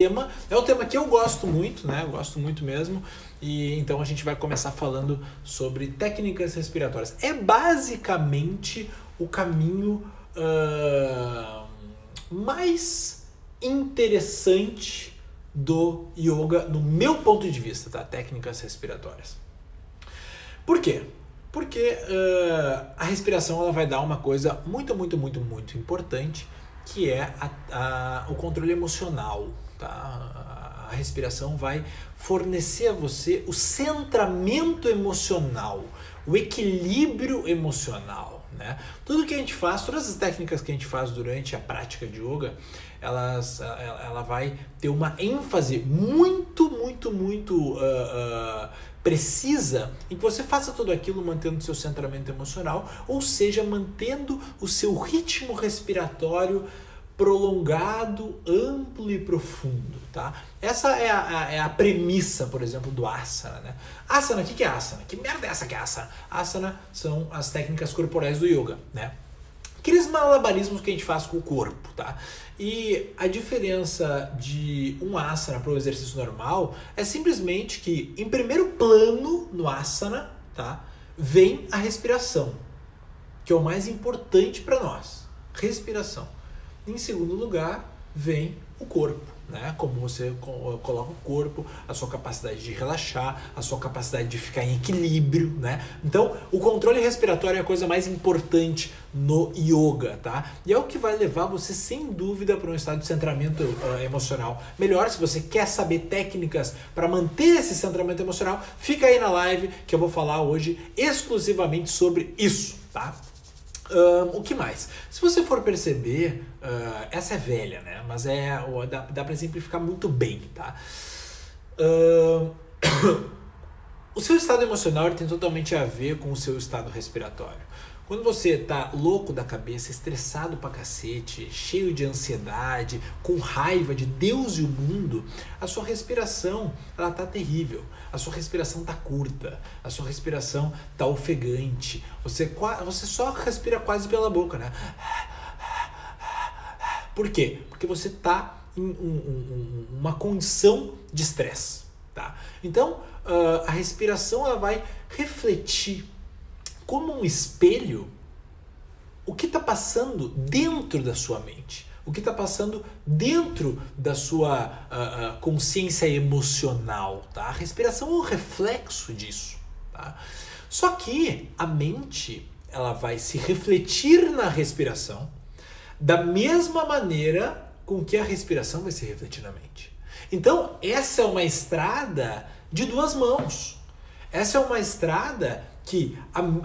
tema. É um tema que eu gosto muito, né? Eu gosto muito mesmo. E então a gente vai começar falando sobre técnicas respiratórias. É basicamente o caminho uh, mais interessante do yoga, no meu ponto de vista, tá? Técnicas respiratórias. Por quê? Porque uh, a respiração ela vai dar uma coisa muito, muito, muito, muito importante, que é a, a, o controle emocional Tá? A respiração vai fornecer a você o centramento emocional, o equilíbrio emocional. Né? Tudo que a gente faz, todas as técnicas que a gente faz durante a prática de yoga, elas, ela vai ter uma ênfase muito, muito, muito uh, uh, precisa em que você faça tudo aquilo mantendo seu centramento emocional, ou seja, mantendo o seu ritmo respiratório prolongado, amplo e profundo, tá? Essa é a, a, é a premissa, por exemplo, do asana, né? Asana, o que, que é asana? Que merda é essa que é asana? Asana são as técnicas corporais do yoga, né? Aqueles malabarismos que a gente faz com o corpo, tá? E a diferença de um asana para o exercício normal é simplesmente que, em primeiro plano no asana, tá? Vem a respiração, que é o mais importante para nós. Respiração. Em segundo lugar, vem o corpo, né? Como você coloca o corpo, a sua capacidade de relaxar, a sua capacidade de ficar em equilíbrio, né? Então, o controle respiratório é a coisa mais importante no yoga, tá? E é o que vai levar você sem dúvida para um estado de centramento uh, emocional melhor. Se você quer saber técnicas para manter esse centramento emocional, fica aí na live que eu vou falar hoje exclusivamente sobre isso, tá? o que mais? Se você for perceber, uh, essa é velha, né? Mas é dá, dá para exemplificar muito bem, tá? Uh, o seu estado emocional tem totalmente a ver com o seu estado respiratório. Quando você tá louco da cabeça, estressado pra cacete, cheio de ansiedade, com raiva de Deus e o mundo, a sua respiração, ela tá terrível. A sua respiração tá curta, a sua respiração tá ofegante. Você, você só respira quase pela boca, né? Por quê? Porque você tá em um, um, uma condição de estresse, tá? Então, uh, a respiração ela vai refletir como um espelho o que está passando dentro da sua mente, o que está passando dentro da sua uh, uh, consciência emocional. Tá? A respiração é um reflexo disso. Tá? Só que a mente ela vai se refletir na respiração da mesma maneira com que a respiração vai se refletir na mente. Então, essa é uma estrada de duas mãos. Essa é uma estrada que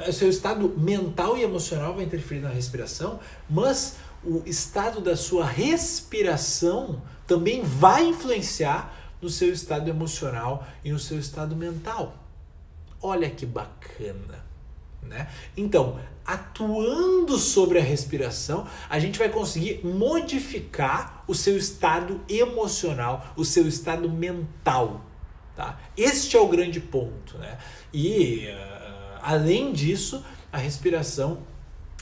o seu estado mental e emocional vai interferir na respiração, mas o estado da sua respiração também vai influenciar no seu estado emocional e no seu estado mental. Olha que bacana, né? Então, atuando sobre a respiração, a gente vai conseguir modificar o seu estado emocional, o seu estado mental, tá? Este é o grande ponto, né? E uh, Além disso, a respiração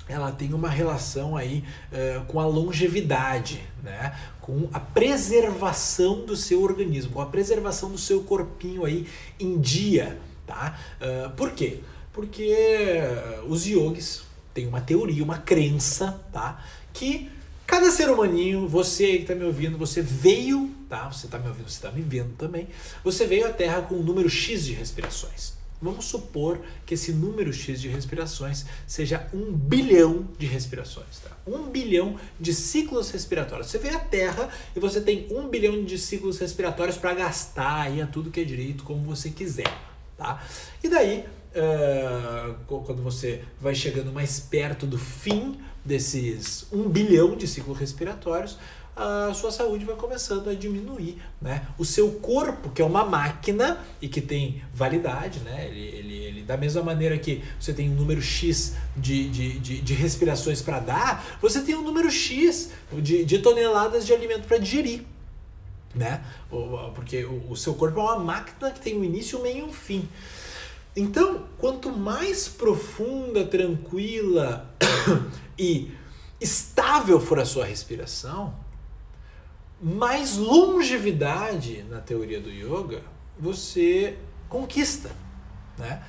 ela tem uma relação aí uh, com a longevidade, né? com a preservação do seu organismo, com a preservação do seu corpinho aí em dia. Tá? Uh, por quê? Porque uh, os yogis têm uma teoria, uma crença, tá? que cada ser humaninho, você aí que está me ouvindo, você veio, tá? Você está me ouvindo, você está me vendo também, você veio à Terra com um número X de respirações. Vamos supor que esse número X de respirações seja um bilhão de respirações. Tá? Um bilhão de ciclos respiratórios. Você vê a Terra e você tem um bilhão de ciclos respiratórios para gastar aí a tudo que é direito, como você quiser. Tá? E daí, uh, quando você vai chegando mais perto do fim desses um bilhão de ciclos respiratórios, a sua saúde vai começando a diminuir, né? O seu corpo, que é uma máquina e que tem validade, né? Ele, ele, ele da mesma maneira que você tem um número X de, de, de, de respirações para dar, você tem um número X de, de toneladas de alimento para digerir, né? Porque o, seu corpo é uma máquina que tem um início, um meio e um fim. Então, quanto mais profunda, tranquila e estável for a sua respiração, mais longevidade na teoria do yoga você conquista, né?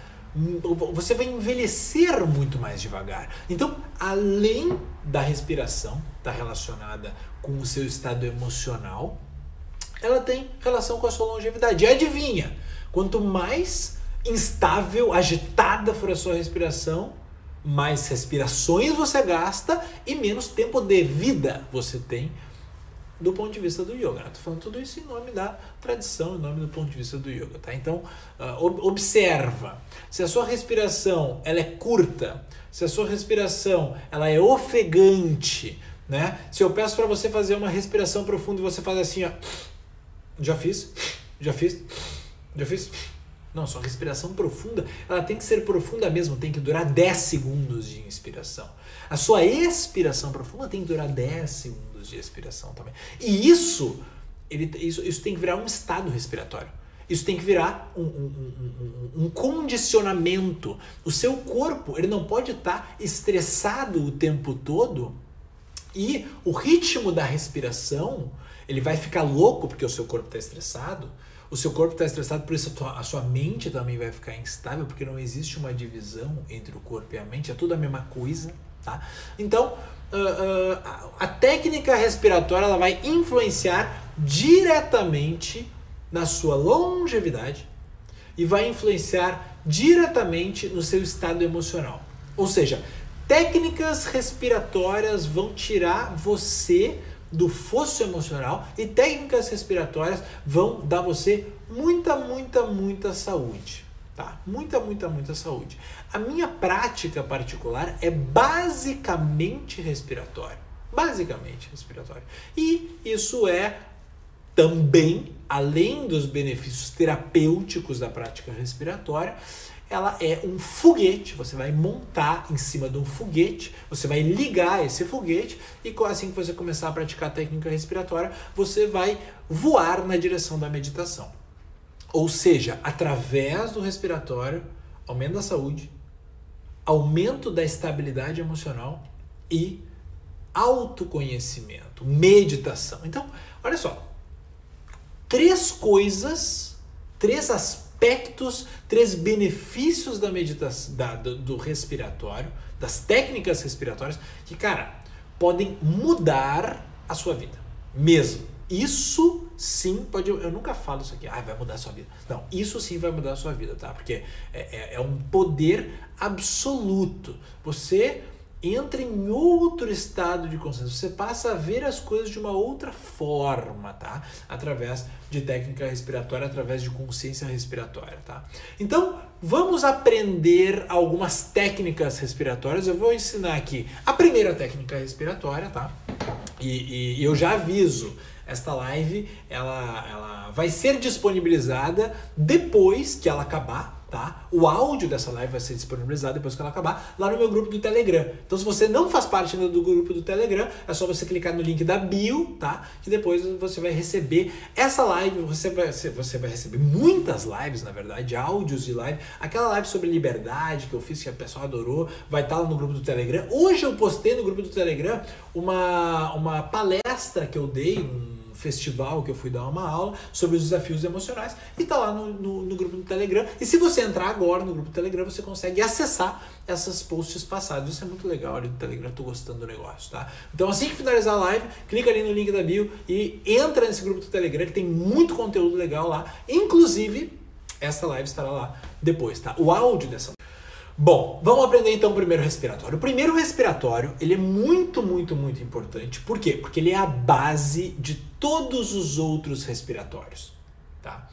Você vai envelhecer muito mais devagar. Então, além da respiração, está relacionada com o seu estado emocional, ela tem relação com a sua longevidade. E adivinha? Quanto mais instável, agitada for a sua respiração, mais respirações você gasta e menos tempo de vida você tem do ponto de vista do yoga. Estou falando tudo isso em nome da tradição, em nome do ponto de vista do yoga. Tá? Então, uh, observa. Se a sua respiração ela é curta, se a sua respiração ela é ofegante, né? se eu peço para você fazer uma respiração profunda e você faz assim, ó, já fiz, já fiz, já fiz. Não, sua respiração profunda, ela tem que ser profunda mesmo, tem que durar 10 segundos de inspiração. A sua expiração profunda tem que durar 10 segundos de expiração também. E isso, ele, isso, isso tem que virar um estado respiratório. Isso tem que virar um, um, um, um, condicionamento. O seu corpo ele não pode estar estressado o tempo todo e o ritmo da respiração ele vai ficar louco porque o seu corpo está estressado o seu corpo está estressado, por isso a, tua, a, sua mente também vai ficar instável, porque não existe uma divisão entre o corpo e a mente, é tudo a mesma coisa, tá? Então, uh, uh, a, técnica respiratória ela vai influenciar diretamente na sua longevidade e vai influenciar diretamente no seu estado emocional. Ou seja, técnicas respiratórias vão tirar você do fosso emocional e técnicas respiratórias vão dar você muita, muita, muita saúde. Tá? Muita, muita, muita saúde. A minha prática particular é basicamente respiratória. Basicamente respiratória. E isso é também, além dos benefícios terapêuticos da prática respiratória, ela é um foguete. Você vai montar em cima de um foguete, você vai ligar esse foguete e assim que você começar a praticar a técnica respiratória, você vai voar na direção da meditação. Ou seja, através do respiratório, aumento da saúde, aumento da estabilidade emocional e autoconhecimento, meditação. Então, olha só, três coisas, três aspectos aspectos, três benefícios da meditação, da, do, respiratório, das técnicas respiratórias, que, cara, podem mudar a sua vida. Mesmo. Isso sim pode. Eu nunca falo isso aqui, ah, vai mudar a sua vida. Não, isso sim vai mudar a sua vida, tá? Porque é, é, é um poder absoluto. Você entra em outro estado de consciência. Você passa a ver as coisas de uma outra forma, tá? Através de técnica respiratória, através de consciência respiratória, tá? Então, vamos aprender algumas técnicas respiratórias. Eu vou ensinar aqui a primeira técnica respiratória, tá? E, e eu já aviso, esta live ela, ela vai ser disponibilizada depois que ela acabar, tá? O áudio dessa live vai ser disponibilizado depois que ela acabar lá no meu grupo do Telegram. Então, se você não faz parte ainda do grupo do Telegram, é só você clicar no link da bio, tá? Que depois você vai receber essa live. Você vai, você vai receber muitas lives, na verdade, áudios de live. Aquela live sobre liberdade que eu fiz, que a pessoa adorou, vai estar lá no grupo do Telegram. Hoje eu postei no grupo do Telegram uma, uma palestra que eu dei, um festival que eu fui dar uma aula sobre os desafios emocionais e tá lá no, no, no, grupo do Telegram. E se você entrar agora no grupo do Telegram, você consegue acessar essas posts passados. Isso é muito legal ali do Telegram, tô gostando do negócio, tá? Então assim que finalizar a live, clica ali no link da bio e entra nesse grupo do Telegram que tem muito conteúdo legal lá. Inclusive, essa live estará lá depois, tá? O áudio dessa Bom, vamos aprender então o primeiro respiratório. O primeiro respiratório, ele é muito, muito, muito importante. Por quê? Porque ele é a base de todos os outros respiratórios. Tá?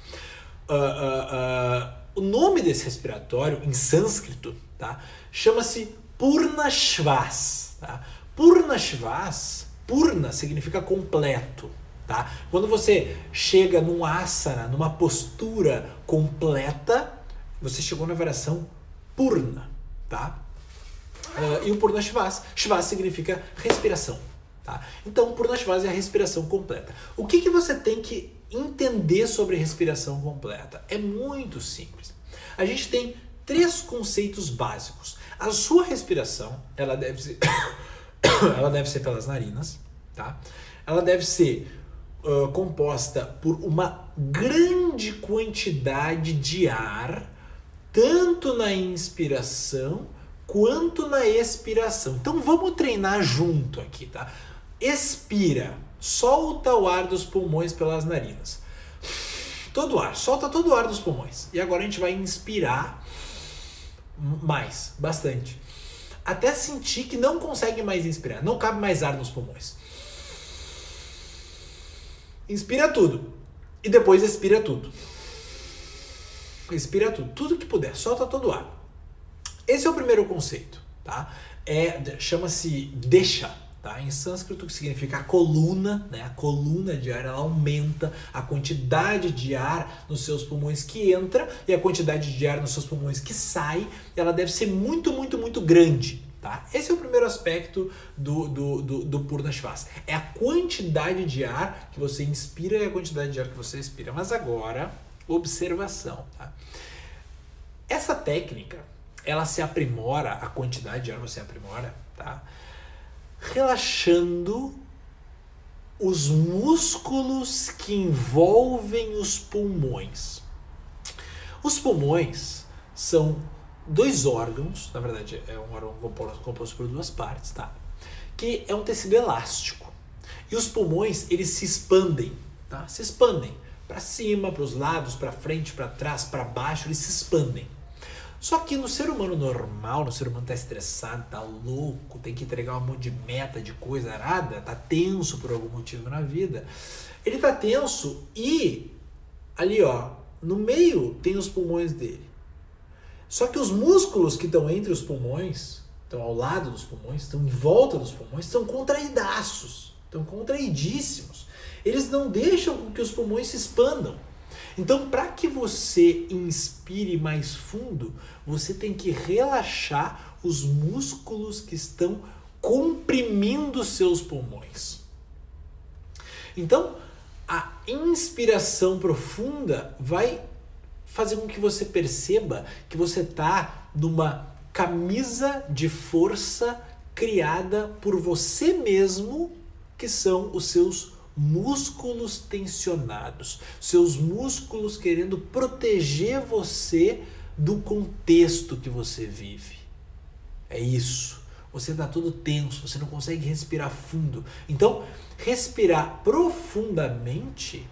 Uh, uh, uh, o nome desse respiratório, em sânscrito, tá? chama-se Purna Shvas. Tá? Purna Shvas, Purna significa completo. Tá? Quando você chega num asana, numa postura completa, você chegou na variação Purna, tá? Uh, e o Purna Shvas, Shvas significa respiração, tá? Então, Purna Shvas é a respiração completa. O que, que você tem que entender sobre respiração completa? É muito simples. A gente tem três conceitos básicos. A sua respiração, ela deve ser, ela deve ser pelas narinas, tá? Ela deve ser uh, composta por uma grande quantidade de ar, tanto na inspiração quanto na expiração. Então vamos treinar junto aqui, tá? Expira, solta o ar dos pulmões pelas narinas. Todo o ar, solta todo o ar dos pulmões. E agora a gente vai inspirar mais, bastante. Até sentir que não consegue mais inspirar, não cabe mais ar nos pulmões. Inspira tudo e depois expira tudo. Expira tudo, tudo que puder, solta todo o ar. Esse é o primeiro conceito, tá? É chama-se deixa Tá? Em sânscrito, que significa a coluna, né? a coluna de ar, ela aumenta a quantidade de ar nos seus pulmões que entra e a quantidade de ar nos seus pulmões que sai, ela deve ser muito, muito, muito grande. Tá? Esse é o primeiro aspecto do, do, do, do Purna Shvas. É a quantidade de ar que você inspira e a quantidade de ar que você expira. Mas agora, observação. Tá? Essa técnica, ela se aprimora, a quantidade de ar você aprimora, tá? relaxando os músculos que envolvem os pulmões. Os pulmões são dois órgãos, na verdade é um órgão composto por duas partes, tá? Que é um tecido elástico. E os pulmões, eles se expandem, tá? Se expandem para cima, para os lados, para frente, para trás, para baixo, eles se expandem. Só que no ser humano normal, no ser humano tá estressado, tá louco, tem que entregar um monte de meta, de coisa arada, tá tenso por algum motivo na vida. Ele tá tenso e ali, ó, no meio tem os pulmões dele. Só que os músculos que estão entre os pulmões, estão ao lado dos pulmões, estão em volta dos pulmões, estão contraídaços, estão contraidíssimos. Eles não deixam que os pulmões se expandam. Então, para que você inspire mais fundo, você tem que relaxar os músculos que estão comprimindo seus pulmões. Então, a inspiração profunda vai fazer com que você perceba que você está numa camisa de força criada por você mesmo, que são os seus músculos tensionados, seus músculos querendo proteger você do contexto que você vive. É isso. Você está todo tenso, você não consegue respirar fundo. Então, respirar profundamente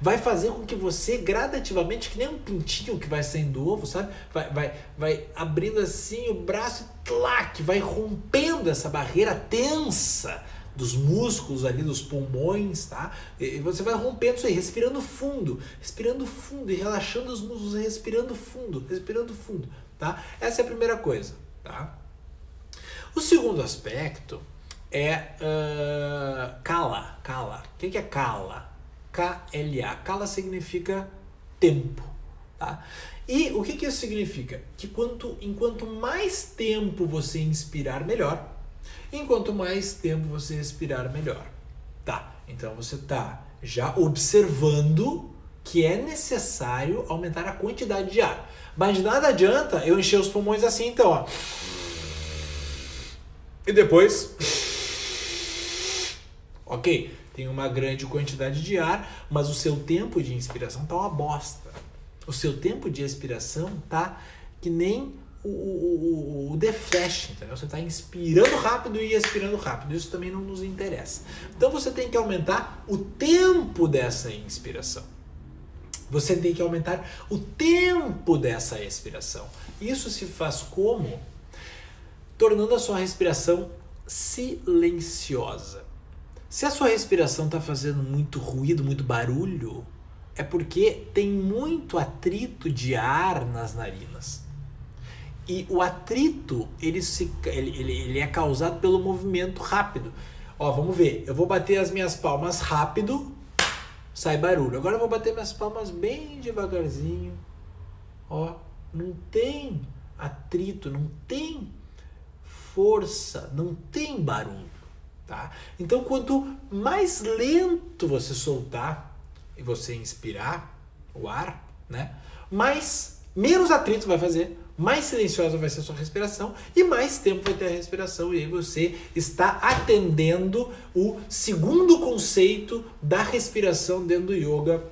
vai fazer com que você gradativamente, que nem um pintinho que vai saindo do ovo, sabe? Vai, vai, vai abrindo assim o braço e tlac, vai rompendo essa barreira tensa dos músculos ali dos pulmões, tá? E você vai rompendo isso aí, respirando fundo, respirando fundo e relaxando os músculos, respirando fundo, respirando fundo, tá? Essa é a primeira coisa, tá? O segundo aspecto é uh, kala, kala. O que é kala? K-L-A. Kala significa tempo, tá? E o que, que isso significa? Que quanto, enquanto mais tempo você inspirar, melhor. Enquanto mais tempo você respirar, melhor. Tá, então você tá já observando que é necessário aumentar a quantidade de ar. Mas nada adianta eu encher os pulmões assim, então, ó. E depois. Ok, tem uma grande quantidade de ar, mas o seu tempo de inspiração tá uma bosta. O seu tempo de expiração tá que nem o, o, o, The Flash, entendeu? Você está inspirando rápido e expirando rápido. Isso também não nos interessa. Então você tem que aumentar o tempo dessa inspiração. Você tem que aumentar o tempo dessa expiração. Isso se faz como? Tornando a sua respiração silenciosa. Se a sua respiração está fazendo muito ruído, muito barulho, é porque tem muito atrito de ar nas narinas. E o atrito, ele, se, ele, ele, ele é causado pelo movimento rápido. Ó, vamos ver. Eu vou bater as minhas palmas rápido, sai barulho. Agora eu vou bater minhas palmas bem devagarzinho. Ó, não tem atrito, não tem força, não tem barulho, tá? Então, quanto mais lento você soltar e você inspirar o ar, né? Mais menos atrito vai fazer, mais silenciosa vai ser a sua respiração e mais tempo vai ter a respiração. E aí você está atendendo o segundo conceito da respiração dentro do yoga.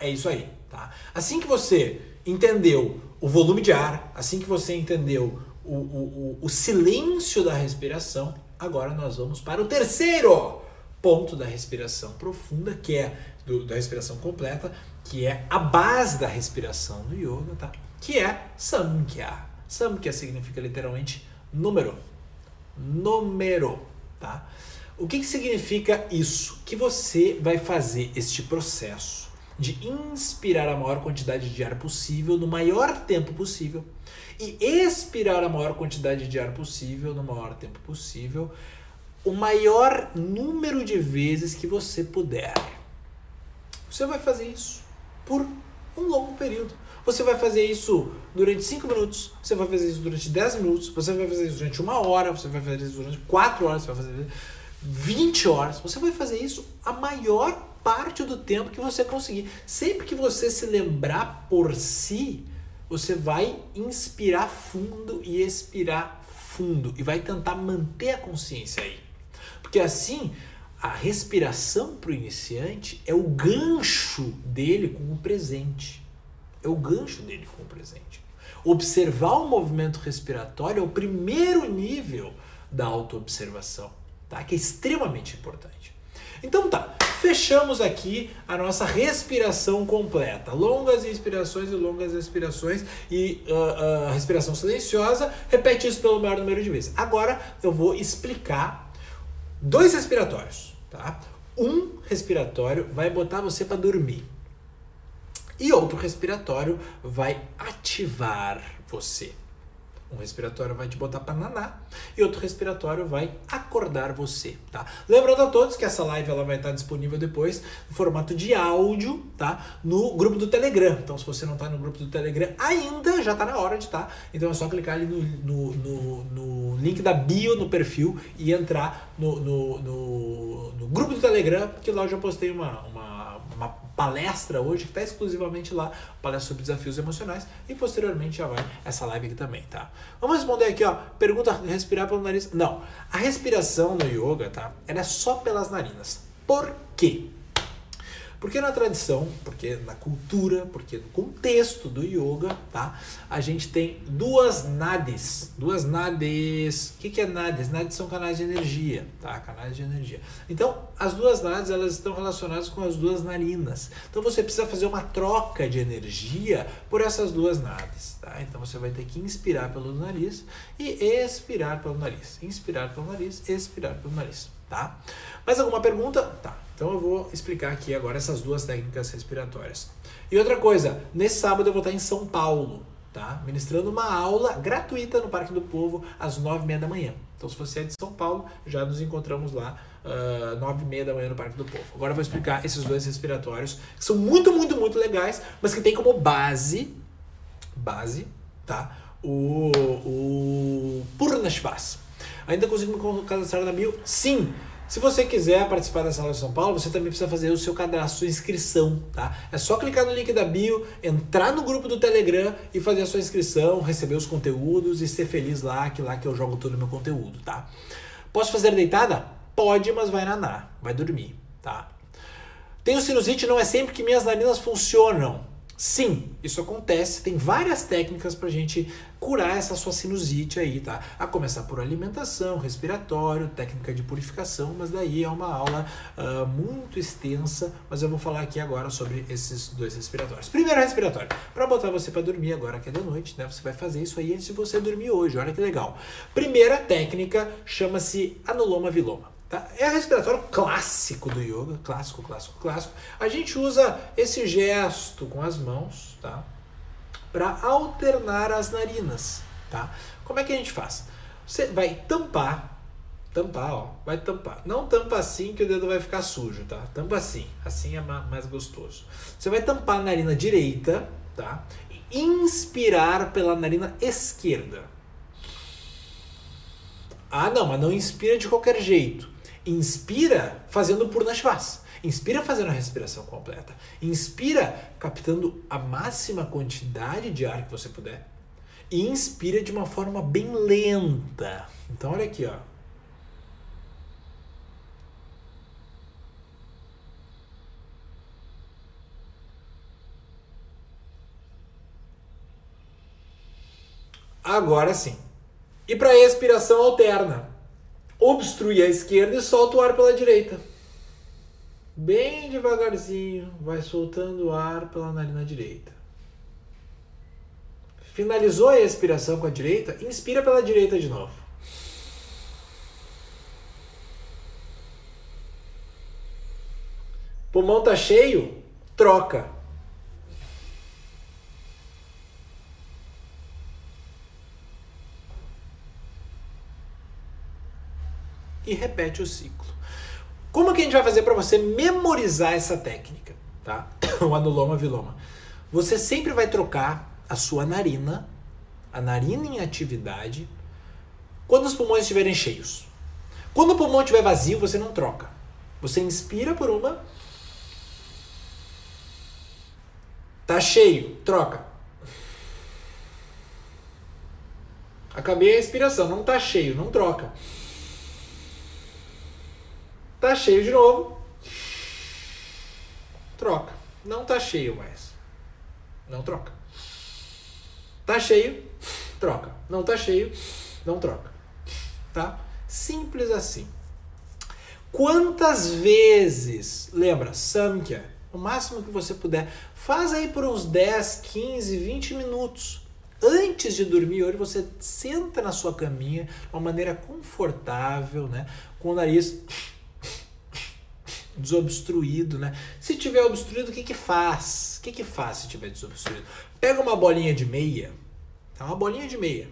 É isso aí, tá? Assim que você entendeu o volume de ar, assim que você entendeu o, o, o, o silêncio da respiração, agora nós vamos para o terceiro ponto da respiração profunda, que é do, da respiração completa, que é a base da respiração no yoga, tá? Que é Samkhya. Samkhya significa literalmente número. Número, tá? O que, que significa isso? Que você vai fazer este processo de inspirar a maior quantidade de ar possível no maior tempo possível e expirar a maior quantidade de ar possível no maior tempo possível, o maior número de vezes que você puder. Você vai fazer isso por um longo período. Você vai fazer isso durante 5 minutos, você vai fazer isso durante 10 minutos, você vai fazer isso durante uma hora, você vai fazer isso durante 4 horas, você vai fazer 20 horas. Você vai fazer isso a maior parte do tempo que você conseguir. Sempre que você se lembrar por si, você vai inspirar fundo e expirar fundo e vai tentar manter a consciência aí. Porque assim, a respiração para o iniciante é o gancho dele com o presente é o gancho dele com o presente. Observar o movimento respiratório é o primeiro nível da autoobservação, tá? que é extremamente importante. Então tá, fechamos aqui a nossa respiração completa. Longas inspirações e longas expirações e uh, uh, respiração silenciosa. Repete isso pelo maior número de vezes. Agora eu vou explicar dois respiratórios. Tá? Um respiratório vai botar você para dormir. E outro respiratório vai ativar você. Um respiratório vai te botar para naná e outro respiratório vai acordar você, tá? Lembrando a todos que essa live ela vai estar disponível depois no formato de áudio, tá? No grupo do Telegram. Então, se você não está no grupo do Telegram ainda, já está na hora de estar. Tá? Então é só clicar ali no, no, no, no, link da bio no perfil e entrar no, no, no, no grupo do Telegram, que lá eu já postei uma, uma palestra hoje que está exclusivamente lá, palestra sobre desafios emocionais e posteriormente já vai essa live aqui também, tá? Vamos responder aqui, ó, pergunta respirar pelo nariz. Não, a respiração no yoga, tá? Ela é só pelas narinas. Por quê? Porque na tradição, porque na cultura, porque no contexto do yoga, tá? A gente tem duas nadis. Duas nadis. O que, que é nadis? Nadis são canais de energia, tá? Canais de energia. Então, as duas nadis, elas estão relacionadas com as duas narinas. Então, você precisa fazer uma troca de energia por essas duas nadis, tá? Então, você vai ter que inspirar pelo nariz e expirar pelo nariz. Inspirar pelo nariz, expirar pelo nariz, tá? Mais alguma pergunta? Tá. Então eu vou explicar aqui agora essas duas técnicas respiratórias. E outra coisa, nesse sábado eu vou estar em São Paulo, tá? Ministrando uma aula gratuita no Parque do Povo às nove e meia da manhã. Então se você é de São Paulo, já nos encontramos lá uh, nove e meia da manhã no Parque do Povo. Agora eu vou explicar esses dois respiratórios que são muito, muito, muito legais, mas que tem como base, base, tá? O, o Purnashvas. Ainda consigo me cadastrar na bio? Sim! Se você quiser participar dessa aula em São Paulo, você também precisa fazer o seu cadastro, sua inscrição, tá? É só clicar no link da bio, entrar no grupo do Telegram e fazer a sua inscrição, receber os conteúdos e ser feliz lá, que lá que eu jogo todo o meu conteúdo, tá? Posso fazer deitada? Pode, mas vai nanar, vai dormir, tá? Tenho sinusite, não é sempre que minhas narinas funcionam. Sim, isso acontece. Tem várias técnicas para a gente curar essa sua sinusite aí, tá? A começar por alimentação, respiratório, técnica de purificação, mas daí é uma aula uh, muito extensa, mas eu vou falar aqui agora sobre esses dois respiratórios. Primeiro respiratório, para botar você para dormir agora que é da noite, né? Você vai fazer isso aí antes de você dormir hoje, olha que legal. Primeira técnica chama-se anuloma viloma. Tá? É respiratório clássico do yoga, clássico, clássico, clássico. A gente usa esse gesto com as mãos, tá? Para alternar as narinas, tá? Como é que a gente faz? Você vai tampar, tampar, ó, vai tampar. Não tampa assim que o dedo vai ficar sujo, tá? Tampa assim, assim é mais gostoso. Você vai tampar a narina direita, tá? E inspirar pela narina esquerda. Ah, não, mas não inspira de qualquer jeito inspira fazendo Purnashvas. Inspira fazendo a respiração completa. Inspira captando a máxima quantidade de ar que você puder. E inspira de uma forma bem lenta. Então olha aqui, ó. Agora sim. E para expiração alterna. Obstrui a esquerda e solta o ar pela direita. Bem devagarzinho, vai soltando o ar pela narina direita. Finalizou a expiração com a direita, inspira pela direita de novo. Pulmão tá cheio, troca. E repete o ciclo. Como que a gente vai fazer para você memorizar essa técnica, tá? O anuloma viloma. Você sempre vai trocar a sua narina, a narina em atividade, quando os pulmões estiverem cheios. Quando o pulmão estiver vazio, você não troca. Você inspira por uma. Tá cheio, troca. Acabei a inspiração, não tá cheio, não troca. Tá cheio de novo. Troca. Não tá cheio mais. Não troca. Tá cheio, troca. Não tá cheio, não troca. Tá? Simples assim. Quantas vezes, lembra, Samkhya, o máximo que você puder, faz aí por uns 10, 15, 20 minutos. Antes de dormir, hoje você senta na sua caminha de uma maneira confortável, né? Com o nariz desobstruído, né? Se tiver obstruído, o que que faz? O que que faz se tiver desobstruído? Pega uma bolinha de meia, tá? uma bolinha de meia,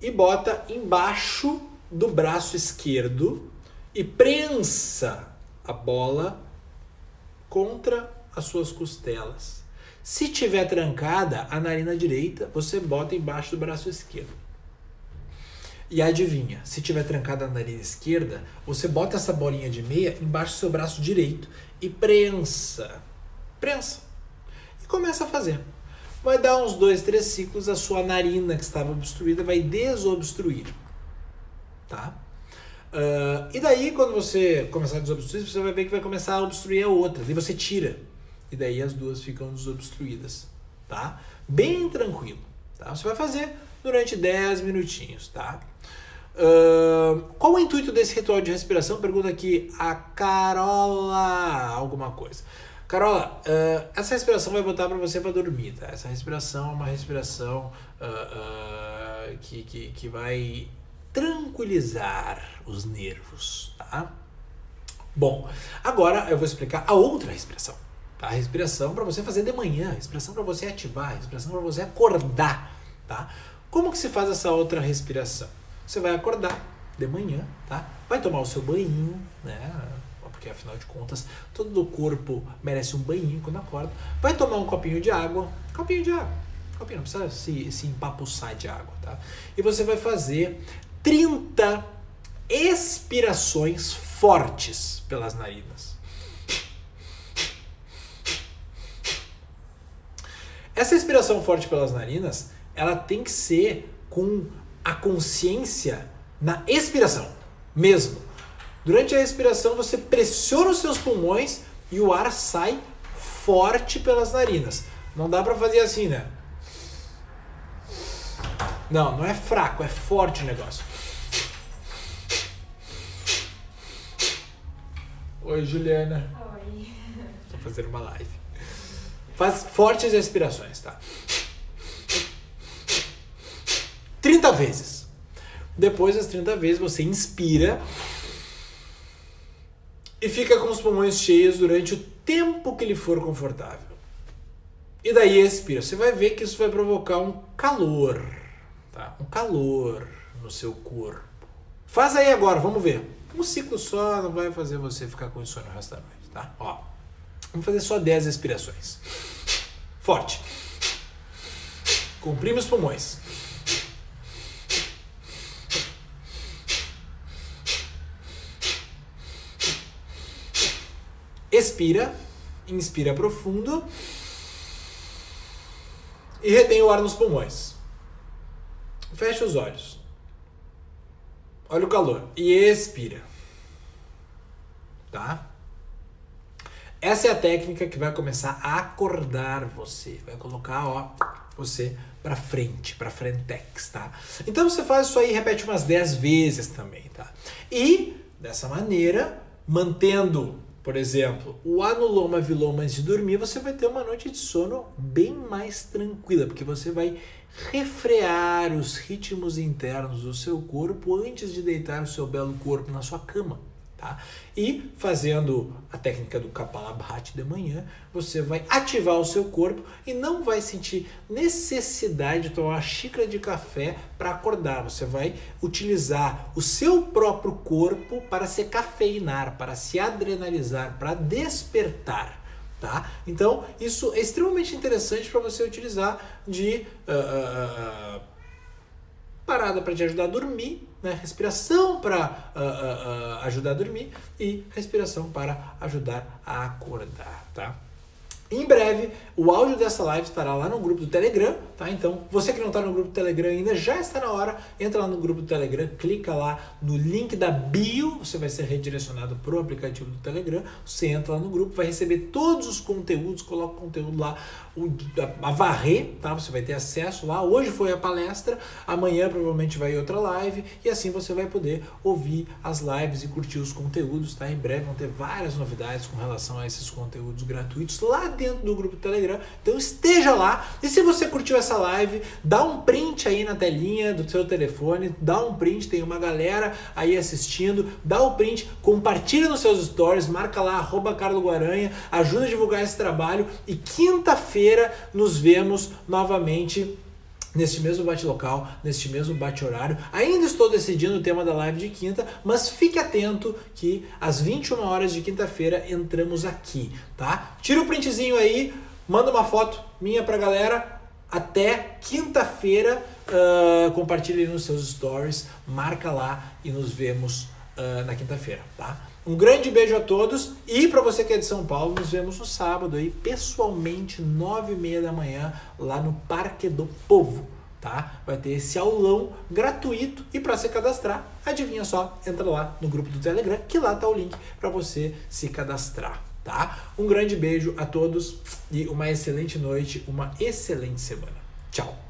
e bota embaixo do braço esquerdo e prensa a bola contra as suas costelas. Se tiver trancada a narina direita, você bota embaixo do braço esquerdo. E adivinha, se tiver trancada a narina esquerda, você bota essa bolinha de meia embaixo do seu braço direito e prensa. Prensa. E começa a fazer. Vai dar uns dois, três ciclos, a sua narina que estava obstruída vai desobstruir. Tá? Uh, e daí, quando você começar a desobstruir, você vai ver que vai começar a obstruir a outra. E você tira. E daí as duas ficam desobstruídas. Tá? Bem tranquilo. Tá? Você vai fazer durante 10 minutinhos, tá? Uh, qual o intuito desse ritual de respiração? Pergunta aqui a Carola alguma coisa. Carola, uh, essa respiração vai botar para você para dormir, tá? Essa respiração é uma respiração uh, que, que, que vai tranquilizar os nervos, tá? Bom, agora eu vou explicar a outra respiração. Tá? A respiração para você fazer de manhã, a respiração para você ativar, a respiração para você acordar, tá? Como que se faz essa outra respiração? Você vai acordar de manhã, tá? Vai tomar o seu banho, né? Porque afinal de contas, todo o corpo merece um banho quando acorda. Vai tomar um copinho de água, copinho de água. Copinho, não precisa se, se empapuçar de água, tá? E você vai fazer 30 expirações fortes pelas narinas. Essa expiração forte pelas narinas, ela tem que ser com a consciência na expiração mesmo. Durante a expiração, você pressiona os seus pulmões e o ar sai forte pelas narinas. Não dá para fazer assim, né? Não, não é fraco, é forte o negócio. Oi, Juliana. Oi. Tô fazendo uma live. Faz fortes respirações, tá? 30 vezes. Depois das 30 vezes você inspira e fica com os pulmões cheios durante o tempo que lhe for confortável. E daí expira. Você vai ver que isso vai provocar um calor, tá? Um calor no seu corpo. Faz aí agora, vamos ver. Um ciclo só não vai fazer você ficar com insônia o resto da noite, tá? Ó, vamos fazer só 10 respirações. Forte. Comprime os pulmões. Expira, inspira profundo e retém o ar nos pulmões. Fecha os olhos. Olha o calor e expira. Tá? Essa é a técnica que vai começar a acordar você, vai colocar, ó, você para frente, para frentex, tá? Então você faz isso aí, repete umas 10 vezes também, tá? E dessa maneira, mantendo, por exemplo, o anuloma viloma antes de dormir, você vai ter uma noite de sono bem mais tranquila, porque você vai refrear os ritmos internos do seu corpo antes de deitar o seu belo corpo na sua cama. Tá? E fazendo a técnica do Kapalabhati de manhã, você vai ativar o seu corpo e não vai sentir necessidade de tomar uma xícara de café para acordar. Você vai utilizar o seu próprio corpo para se cafeinar, para se adrenalizar, para despertar. Tá? Então, isso é extremamente interessante para você utilizar de uh, uh, parada para te ajudar a dormir né? respiração para uh, uh, uh, ajudar a dormir e respiração para ajudar a acordar, tá? Em breve, o áudio dessa live estará lá no grupo do Telegram, tá? Então, você que não está no grupo do Telegram ainda, já está na hora, entra lá no grupo do Telegram, clica lá no link da bio, você vai ser redirecionado para o aplicativo do Telegram, você entra lá no grupo, vai receber todos os conteúdos, coloca o conteúdo lá, a, varrer, tá? Você vai ter acesso lá. Hoje foi a palestra, amanhã provavelmente vai outra live, e assim você vai poder ouvir as lives e curtir os conteúdos, tá? Em breve vão ter várias novidades com relação a esses conteúdos gratuitos lá dentro do grupo do Telegram. Então esteja lá. E se você curtiu essa live, dá um print aí na telinha do seu telefone, dá um print, tem uma galera aí assistindo, dá o print, compartilha nos seus stories, marca lá arroba Guaranha, ajuda a divulgar esse trabalho e quinta-feira nos vemos novamente neste mesmo bate-local, neste mesmo bate-horário. Ainda estou decidindo o tema da live de quinta, mas fique atento que às 21 horas de quinta-feira entramos aqui, tá? Tira o printzinho aí, manda uma foto minha pra galera. Até quinta-feira, uh, compartilhe nos seus stories, marca lá e nos vemos uh, na quinta-feira, tá? Um grande beijo a todos e para você que é de São Paulo, nos vemos no sábado aí, pessoalmente, nove e meia da manhã, lá no Parque do Povo, tá? Vai ter esse aulão gratuito e para se cadastrar, adivinha só, entra lá no grupo do Telegram, que lá tá o link para você se cadastrar, tá? Um grande beijo a todos e uma excelente noite, uma excelente semana. Tchau!